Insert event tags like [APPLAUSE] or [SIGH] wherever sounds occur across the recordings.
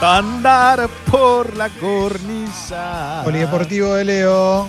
Andar por la cornisa. Polideportivo de Leo.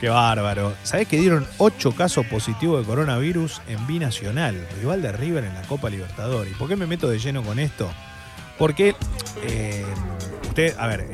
Qué bárbaro. ¿Sabés que dieron 8 casos positivos de coronavirus en Binacional, rival de River en la Copa Libertadores? ¿Y por qué me meto de lleno con esto? Porque, eh, usted, a ver,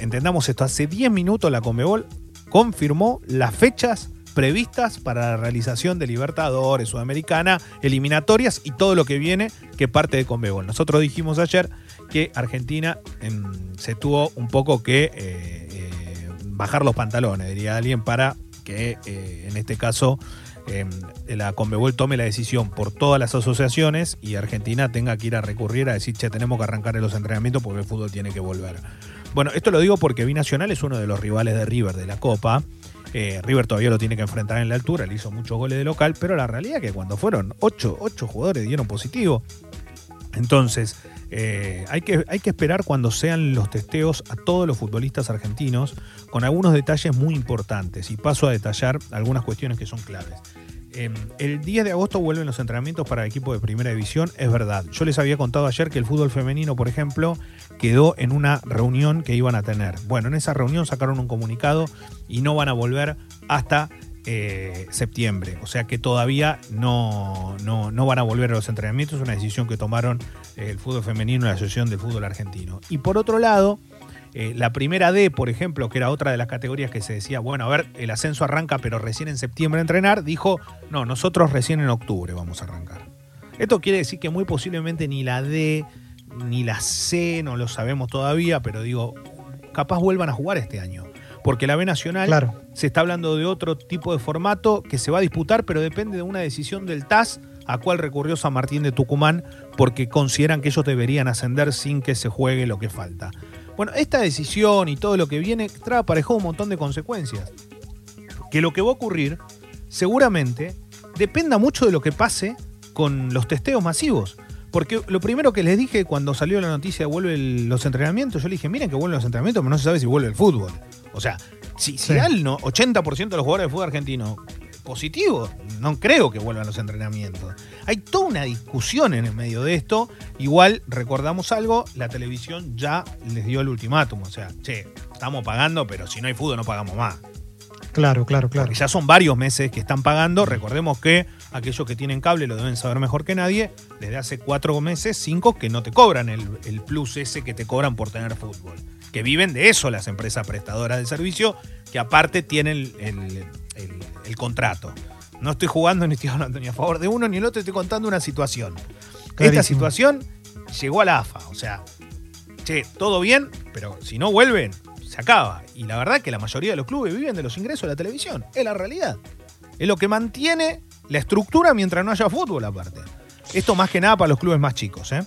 entendamos esto. Hace 10 minutos la Comebol confirmó las fechas previstas para la realización de Libertadores, Sudamericana, eliminatorias y todo lo que viene que parte de Conmebol. Nosotros dijimos ayer que Argentina em, se tuvo un poco que eh, eh, bajar los pantalones, diría alguien, para que eh, en este caso em, la Conmebol tome la decisión por todas las asociaciones y Argentina tenga que ir a recurrir a decir, che, tenemos que arrancar los entrenamientos porque el fútbol tiene que volver. Bueno, esto lo digo porque Binacional es uno de los rivales de River de la Copa. River todavía lo tiene que enfrentar en la altura, le hizo muchos goles de local, pero la realidad es que cuando fueron ocho, ocho jugadores dieron positivo. Entonces, eh, hay, que, hay que esperar cuando sean los testeos a todos los futbolistas argentinos con algunos detalles muy importantes y paso a detallar algunas cuestiones que son claves. Eh, el 10 de agosto vuelven los entrenamientos para el equipo de primera división, es verdad. Yo les había contado ayer que el fútbol femenino, por ejemplo, quedó en una reunión que iban a tener. Bueno, en esa reunión sacaron un comunicado y no van a volver hasta eh, septiembre. O sea que todavía no, no, no van a volver a los entrenamientos. Es una decisión que tomaron eh, el fútbol femenino y la Asociación del Fútbol Argentino. Y por otro lado, eh, la primera D, por ejemplo, que era otra de las categorías que se decía, bueno, a ver, el ascenso arranca, pero recién en septiembre a entrenar, dijo, no, nosotros recién en octubre vamos a arrancar. Esto quiere decir que muy posiblemente ni la D ni la C, no lo sabemos todavía, pero digo, capaz vuelvan a jugar este año. Porque la B Nacional Claro. se está hablando de otro tipo de formato que se va a disputar, pero depende de una decisión del TAS a cual recurrió San Martín de Tucumán porque consideran que ellos deberían ascender sin que se juegue lo que falta. Bueno, esta decisión y todo lo que viene trae aparejado un montón de consecuencias. Que lo que va a ocurrir seguramente dependa mucho de lo que pase con los testeos masivos. Porque lo primero que les dije cuando salió la noticia de vuelve el- los entrenamientos, yo les dije, miren que vuelven los entrenamientos, pero no se sabe si vuelve el fútbol. O sea, si, si Sí. al no, 80% de los jugadores de fútbol argentino positivos, no creo que vuelvan los entrenamientos. Hay toda una discusión en el medio de esto. Igual, recordamos algo, la televisión ya les dio el ultimátum. O sea, che, estamos pagando, pero si no hay fútbol no pagamos más. Claro, claro, claro. Porque ya son varios meses que están pagando. Recordemos que aquellos que tienen cable lo deben saber mejor que nadie. Desde hace cuatro meses, cinco, que no te cobran el, el plus ese que te cobran por tener fútbol. Que viven de eso las empresas prestadoras de servicio, que aparte tienen el, el- el- el contrato. No estoy jugando [LAUGHS] ni estoy hablando ni a favor de uno ni el otro, estoy contando una situación. Esta situación llegó a la AFA. O sea, che, todo bien, pero si no vuelven, se acaba. Y la verdad que la mayoría de los clubes viven de los ingresos de la televisión. Es la realidad. Es lo que mantiene la estructura mientras no haya fútbol aparte. Esto más que nada para los clubes más chicos, ¿eh?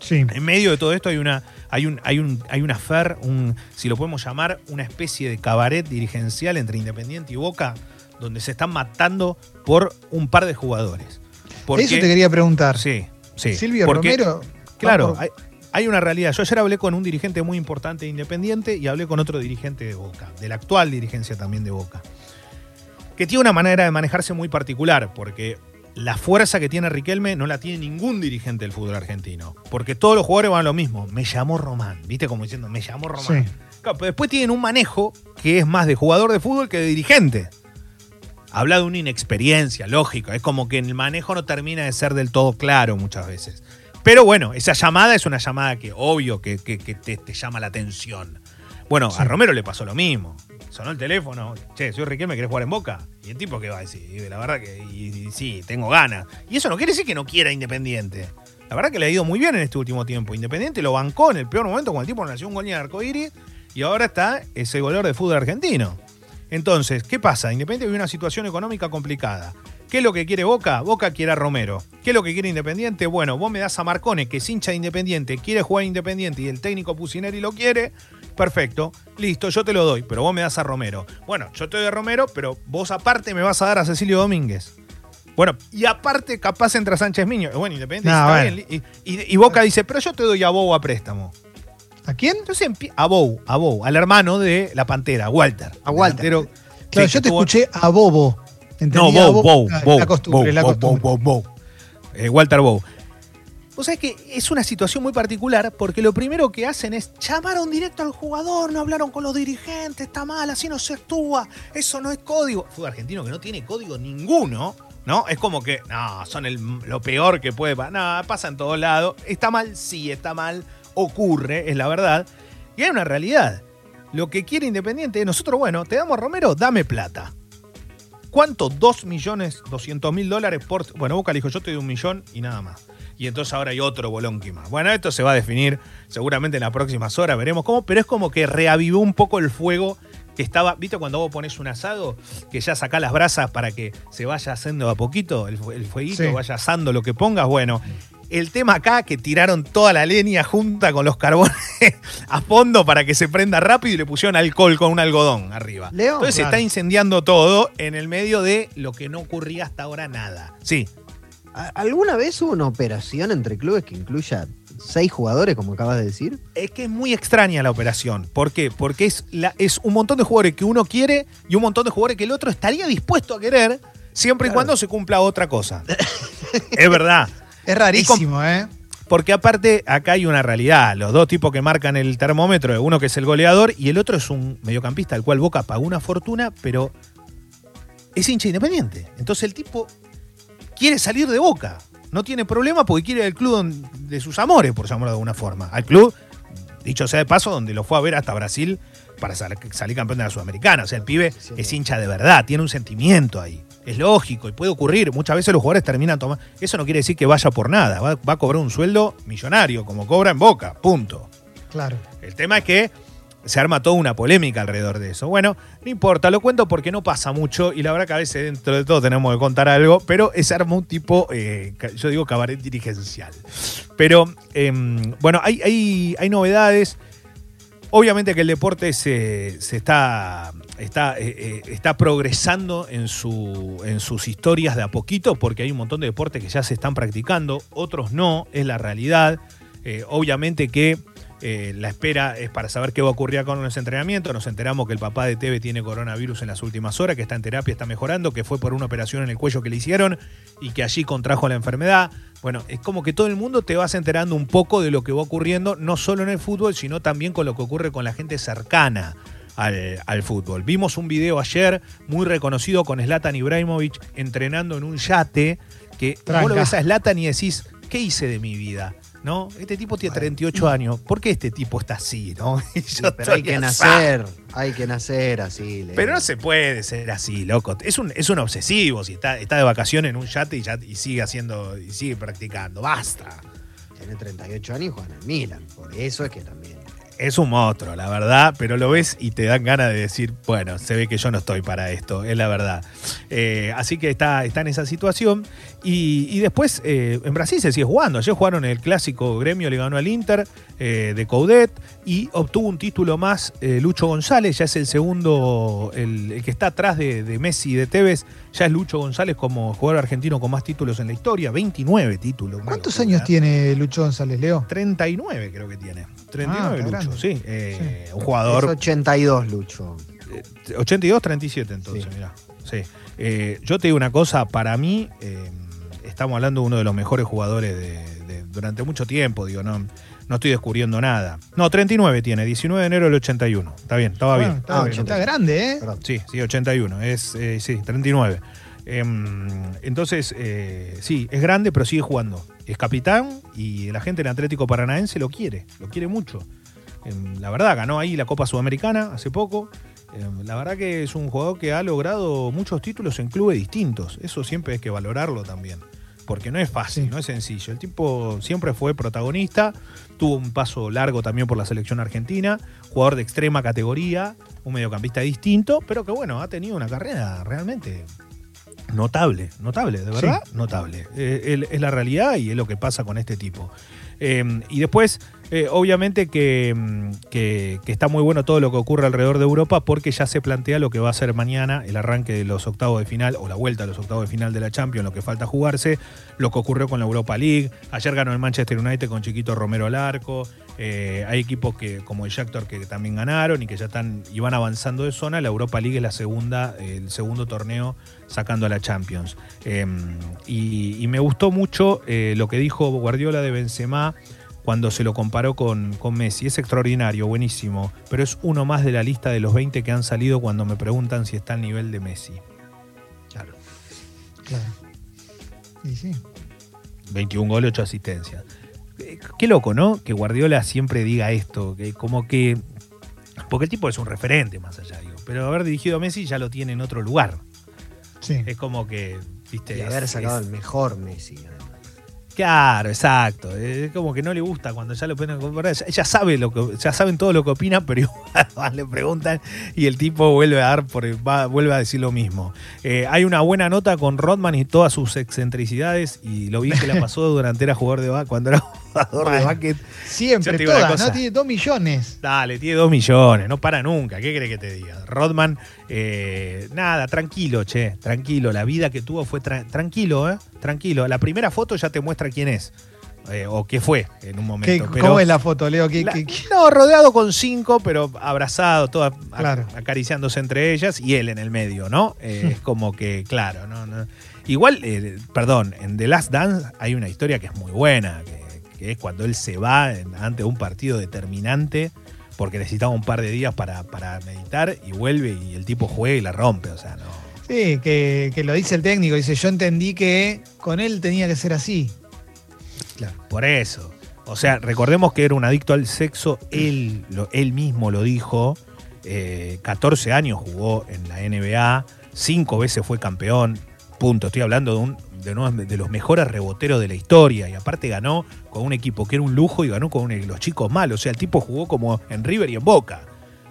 Sí. En medio de todo esto hay una, hay un, hay un, hay una fer, un, si lo podemos llamar, una especie de cabaret dirigencial entre Independiente y Boca, donde se están matando por un par de jugadores. Porque- Eso te quería preguntar. Sí, sí. Silvio porque- Romero. Claro, por- hay, hay una realidad. Yo ayer hablé con un dirigente muy importante de Independiente y hablé con otro dirigente de Boca, de la actual dirigencia también de Boca, que tiene una manera de manejarse muy particular, porque la fuerza que tiene Riquelme no la tiene ningún dirigente del fútbol argentino, porque todos los jugadores van a lo mismo. Me llamó Román, ¿viste? Como diciendo, me llamó Román. Sí. Claro, pero después tienen un manejo que es más de jugador de fútbol que de dirigente. Habla de una inexperiencia, lógico. Es como que el manejo no termina de ser del todo claro muchas veces. Pero bueno, esa llamada es una llamada que obvio que, que- que te, te llama la atención. Bueno, a. Romero le pasó lo mismo. Sonó el teléfono, che, soy Riquelme, ¿querés jugar en Boca? Y el tipo que va a decir, la verdad que sí, tengo ganas. Y eso no quiere decir que no quiera Independiente. La verdad que le ha ido muy bien en este último tiempo. Independiente lo bancó en el peor momento cuando el tipo nació un gol en el arcoíris y ahora está ese goleador de fútbol argentino. Entonces, ¿qué pasa? Independiente vive una situación económica complicada. ¿Qué es lo que quiere Boca? Boca quiere a Romero. ¿Qué es lo que quiere Independiente? Bueno, vos me das a Marcone, que es hincha de Independiente, quiere jugar Independiente y el técnico Pusineri lo quiere. Perfecto, listo, yo te lo doy, pero vos me das a Romero. Bueno, yo te doy a Romero, pero vos aparte me vas a dar a Cecilio Domínguez. Bueno, y aparte capaz entra Sánchez Miño. Bueno, Independiente No, dice, está bueno. bien. Y, y- y Boca dice, pero yo te doy a Bow a préstamo. ¿A quién? Entonces a Bow, a Bow, al hermano de la Pantera, Walter. A Walter. Claro, que yo te tuvo- escuché a Bobo. No, Entendí a Bow, Bow, Bow, La costumbre, Bow, la Bow, costumbre. Bow, Bow, Bow. Eh, Walter Bow. Vos sabés que es una situación muy particular porque lo primero que hacen es llamaron directo al jugador, no hablaron con los dirigentes, está mal, así no se actúa, eso no es código. Fútbol argentino que no tiene código ninguno, ¿no? Es como que, no, son el- lo peor que puede pasar. No, pasa en todos lados. Está mal, sí, está mal, ocurre, es la verdad. Y hay una realidad. Lo que quiere Independiente, nosotros, bueno, te damos Romero, dame plata. ¿Cuánto? 2 millones 200 mil dólares por. Bueno, Boca le dijo, yo te doy un millón y nada más. Y entonces ahora hay otro bolonqui más. Bueno, esto se va a definir seguramente en las próximas horas, veremos cómo, pero es como que reavivó un poco el fuego que estaba. ¿Viste cuando vos pones un asado? Que ya sacás las brasas para que se vaya haciendo a poquito el, fu- el fueguito, Sí. vaya asando lo que pongas. Bueno, el tema acá que tiraron toda la leña junta con los carbones [LAUGHS] a fondo para que se prenda rápido y le pusieron alcohol con un algodón arriba. Leo, Entonces se está incendiando todo en el medio de lo que no ocurría hasta ahora nada. Sí, ¿a- ¿alguna vez hubo una operación entre clubes que incluya seis jugadores, como acabas de decir? es que es muy extraña la operación. ¿Por qué? Porque es, la, es un montón de jugadores que uno quiere y un montón de jugadores que el otro estaría dispuesto a querer siempre y cuando se cumpla otra cosa. [LAUGHS] es verdad. Es rarísimo, ¿eh? Porque aparte, acá hay una realidad. Los dos tipos que marcan el termómetro, uno que es el goleador y el otro es un mediocampista al cual Boca pagó una fortuna, pero es hincha independiente. Entonces el tipo quiere salir de Boca. No tiene problema porque quiere ir al club de sus amores, por llamarlo de alguna forma. Al club, dicho sea de paso, donde lo fue a ver hasta Brasil para sal- salir campeón de la Sudamericana. O sea, el pibe es hincha de verdad, tiene un sentimiento ahí. Es lógico y puede ocurrir. Muchas veces los jugadores terminan tomando. Eso no quiere decir que vaya por nada. Va, va a cobrar un sueldo millonario, como cobra en Boca. Punto. Claro. El tema es que se arma toda una polémica alrededor de eso. Bueno, no importa, lo cuento porque no pasa mucho y la verdad que a veces dentro de todo tenemos que contar algo, pero se arma un tipo, eh, yo digo cabaret dirigencial. Pero em, bueno, hay, hay, hay novedades. Obviamente que el deporte se, se está, está, eh, eh, está progresando en, su, en sus historias de a poquito, porque hay un montón de deportes que ya se están practicando, otros no, es la realidad. Obviamente que eh, la espera es para saber qué va a ocurrir con los entrenamientos. Nos enteramos que el papá de Teve tiene coronavirus en las últimas horas, que está en terapia, está mejorando, que fue por una operación en el cuello que le hicieron y que allí contrajo la enfermedad. Bueno, es como que todo el mundo te vas enterando un poco de lo que va ocurriendo, no solo en el fútbol, sino también con lo que ocurre con la gente cercana al, al fútbol. Vimos un video ayer muy reconocido con Zlatan Ibrahimovic entrenando en un yate, que vos Tranca. lo ves a Zlatan y decís, ¿qué hice de mi vida? ¿No? Este tipo tiene 38 años. ¿Por qué este tipo está así? ¿no? Y [LAUGHS] yo Pero hay que nacer, hay que nacer así. Leo. Pero no se puede ser así, loco. Es un, es un obsesivo. Si está, está de vacaciones en un yate y, ya, y sigue haciendo y sigue practicando. Basta. Tiene 38 años y juega en el Milan. Por eso es que también. Es un monstruo, la verdad, pero lo ves y te dan ganas de decir, bueno, se ve que yo no estoy para esto, es la verdad. Eh, así que está, está en esa situación. Y, y después, eh, en Brasil se sigue jugando. Ayer jugaron el clásico gremio, le ganó al Inter eh, de Coudet y obtuvo un título más Lucho González, ya es el segundo, el, el que está atrás de, de Messi y de Tevez, ya es Lucho González como jugador argentino con más títulos en la historia, 29 títulos. ¿Cuántos años tiene Lucho González, Leo? 39 creo que tiene. 39 Ah, Lucho, sí. Eh, Un Es jugador 82, Lucho. 82, 37 entonces, Sí. mirá. Sí. Eh, yo te digo una cosa, para mí eh, estamos hablando de uno de los mejores jugadores de, de- durante mucho tiempo, digo, no, no estoy descubriendo nada. No, 39 tiene, 19 de enero del 81. Está bien, estaba Bueno, bien. está, Ah, está grande, ¿eh? Perdón. Sí, sí, 81. Es, eh, sí, 39. Em, entonces, eh, sí, es grande, pero sigue jugando. Es capitán y la gente en Atlético Paranaense lo quiere, lo quiere mucho. La verdad, ganó ahí la Copa Sudamericana hace poco. Em, la verdad que es un jugador que ha logrado muchos títulos en clubes distintos. Eso siempre hay que valorarlo también. Porque no es fácil, Sí. no es sencillo. El tipo siempre fue protagonista, tuvo un paso largo también por la selección argentina, jugador de extrema categoría, un mediocampista distinto, pero que bueno, ha tenido una carrera realmente notable, notable, de verdad, notable. Eh, es la realidad y es lo que pasa con este tipo. Eh, y después Eh, obviamente que, mm, que- está muy bueno todo lo que ocurre alrededor de Europa porque ya se plantea lo que va a ser mañana, el arranque de los octavos de final o la vuelta a los octavos de final de la Champions, lo que falta jugarse, lo que ocurrió con la Europa League. Ayer ganó el Manchester United con Chiquito Romero al arco. Eh, hay equipos que, como el Shakhtar que también ganaron y que ya están y van avanzando de zona. La Europa League es la segunda, el segundo torneo sacando a la Champions. Eh, y, y me gustó mucho eh, lo que dijo Guardiola de Benzema cuando se lo comparó con, con Messi. Es extraordinario, buenísimo, pero es uno más de la lista de los 20 que han salido cuando me preguntan si está al nivel de Messi. Claro. Claro. Sí, sí. 21 goles, 8 asistencias. Eh, Qué loco, ¿no? Que Guardiola siempre diga esto, que como que... Porque el tipo es un referente más allá, digo. Pero haber dirigido a Messi ya lo tiene en otro lugar. Sí. Es como que, viste... Y es- haber sacado es- el mejor Messi. además. Claro, exacto. Es como que no le gusta cuando ya lo ponen a comparar. Ya sabe lo que, ya saben todo lo que opina, pero igual le preguntan y el tipo vuelve a dar por, va- vuelve a decir lo mismo. Eh, hay una buena nota con Rodman y todas sus excentricidades y lo bien que la pasó [LAUGHS] durante era jugador de ba- cuando era jugador de básquet. Siempre, todas. ¿no? Tiene dos millones. Dale, tiene dos millones, no para nunca. ¿Qué crees que te diga? Rodman, eh, nada, tranquilo, che, tranquilo. La vida que tuvo fue tra- tranquilo, ¿eh? Tranquilo. La primera foto ya te muestra quién es. Eh, o qué fue en un ¿Qué- momento. pero- ¿Cómo es la foto, Leo? ¿Qué- la- qué- qué? No, rodeado con cinco, pero abrazado, todas Claro. acariciándose entre ellas y él en el medio, ¿no? Eh, es como que, claro, no, no. Igual, eh, perdón, en The Last Dance hay una historia que es muy buena, que, que es cuando él se va en- ante un partido determinante porque necesitaba un par de días para, para meditar y vuelve y el tipo juega y la rompe, o sea, no. Sí, que, que lo dice el técnico. Dice, yo entendí que con él tenía que ser así. Por eso. O sea, recordemos que era un adicto al sexo, él, lo- él mismo lo dijo. eh, 14 años jugó en la NBA, 5 veces fue campeón. Punto. Estoy hablando de, un, de, uno de los mejores reboteros de la historia. Y aparte ganó con un equipo que era un lujo y ganó con un- los chicos malos. O sea, el tipo jugó como en River y en Boca,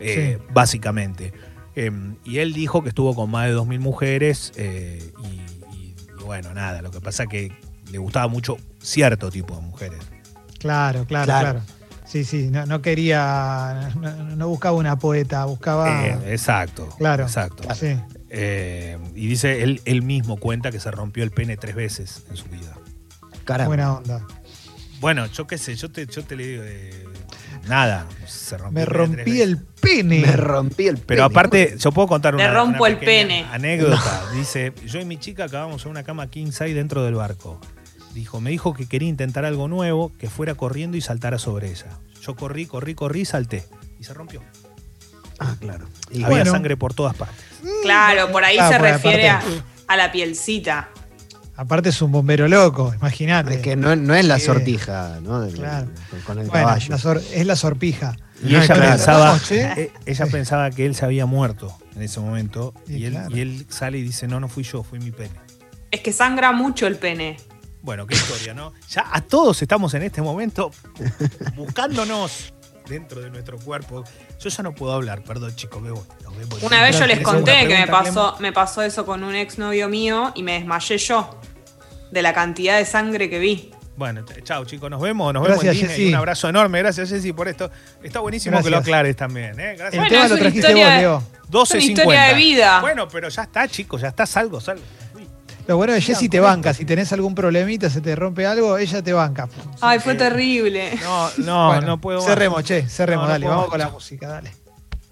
eh, Sí. básicamente. Eh, y él dijo que estuvo con más de 2.000 mujeres. eh, y, y- y bueno, nada, lo que pasa que le gustaba mucho cierto tipo de mujeres. Claro, claro, Claro. claro. Sí, sí, no, no quería, no, no buscaba una poeta, buscaba... Eh, exacto. Claro. Exacto. sí. Eh, y dice, él, él mismo cuenta que se rompió el pene tres veces en su vida. Caramba. Buena onda. Bueno, yo qué sé, yo te, yo te le digo, eh, nada, se rompió Me el pene rompí el pene. Me rompí el Pero pene. aparte, yo puedo contar una, rompo una el pene. anécdota. Dice, yo y mi chica acabamos en una cama king size dentro del barco. Dijo, me dijo que quería intentar algo nuevo, que fuera corriendo y saltara sobre ella. Yo corrí, corrí, corrí y salté. Y se rompió. Ah, claro. Y Había bueno. sangre por todas partes. Claro, por ahí Ah, se refiere a, a la pielcita. Aparte es un bombero loco, imagínate. es que no, no es la sortija, ¿no? Claro. con- el bueno, caballo. la sor- es la sorpija. Y No, ella claro. pensaba, che. eh, ella pensaba que él se había muerto en ese momento. Y Y, él, claro. y él sale y dice, no, no fui yo, fui mi pene. Es que sangra mucho el pene. Bueno, qué historia, ¿no? Ya a todos estamos en este momento buscándonos dentro de nuestro cuerpo. Yo ya no puedo hablar, perdón chicos, me voy. nos vemos. Una vez yo les ¿Tenés conté que me pasó, me pasó eso con un exnovio mío y me desmayé yo de la cantidad de sangre que vi. Bueno, chao chicos, nos vemos, nos Gracias, vemos en Disney. Un abrazo enorme, gracias Jessy por esto. Está buenísimo que lo aclares también, ¿eh? El Gracias. Bueno, tema es lo trajiste historia- vos, Leo. 12.50. una historia de vida. Bueno, pero ya está, chicos, ya está, salgo, salgo. Lo bueno de Jessy te banca. Si tenés algún problemita, se te rompe algo, ella te banca. Ay, fue terrible. No, no, Bueno, no puedo. Cerremos, che, cerremos, No, no dale. Vamos con la música, dale.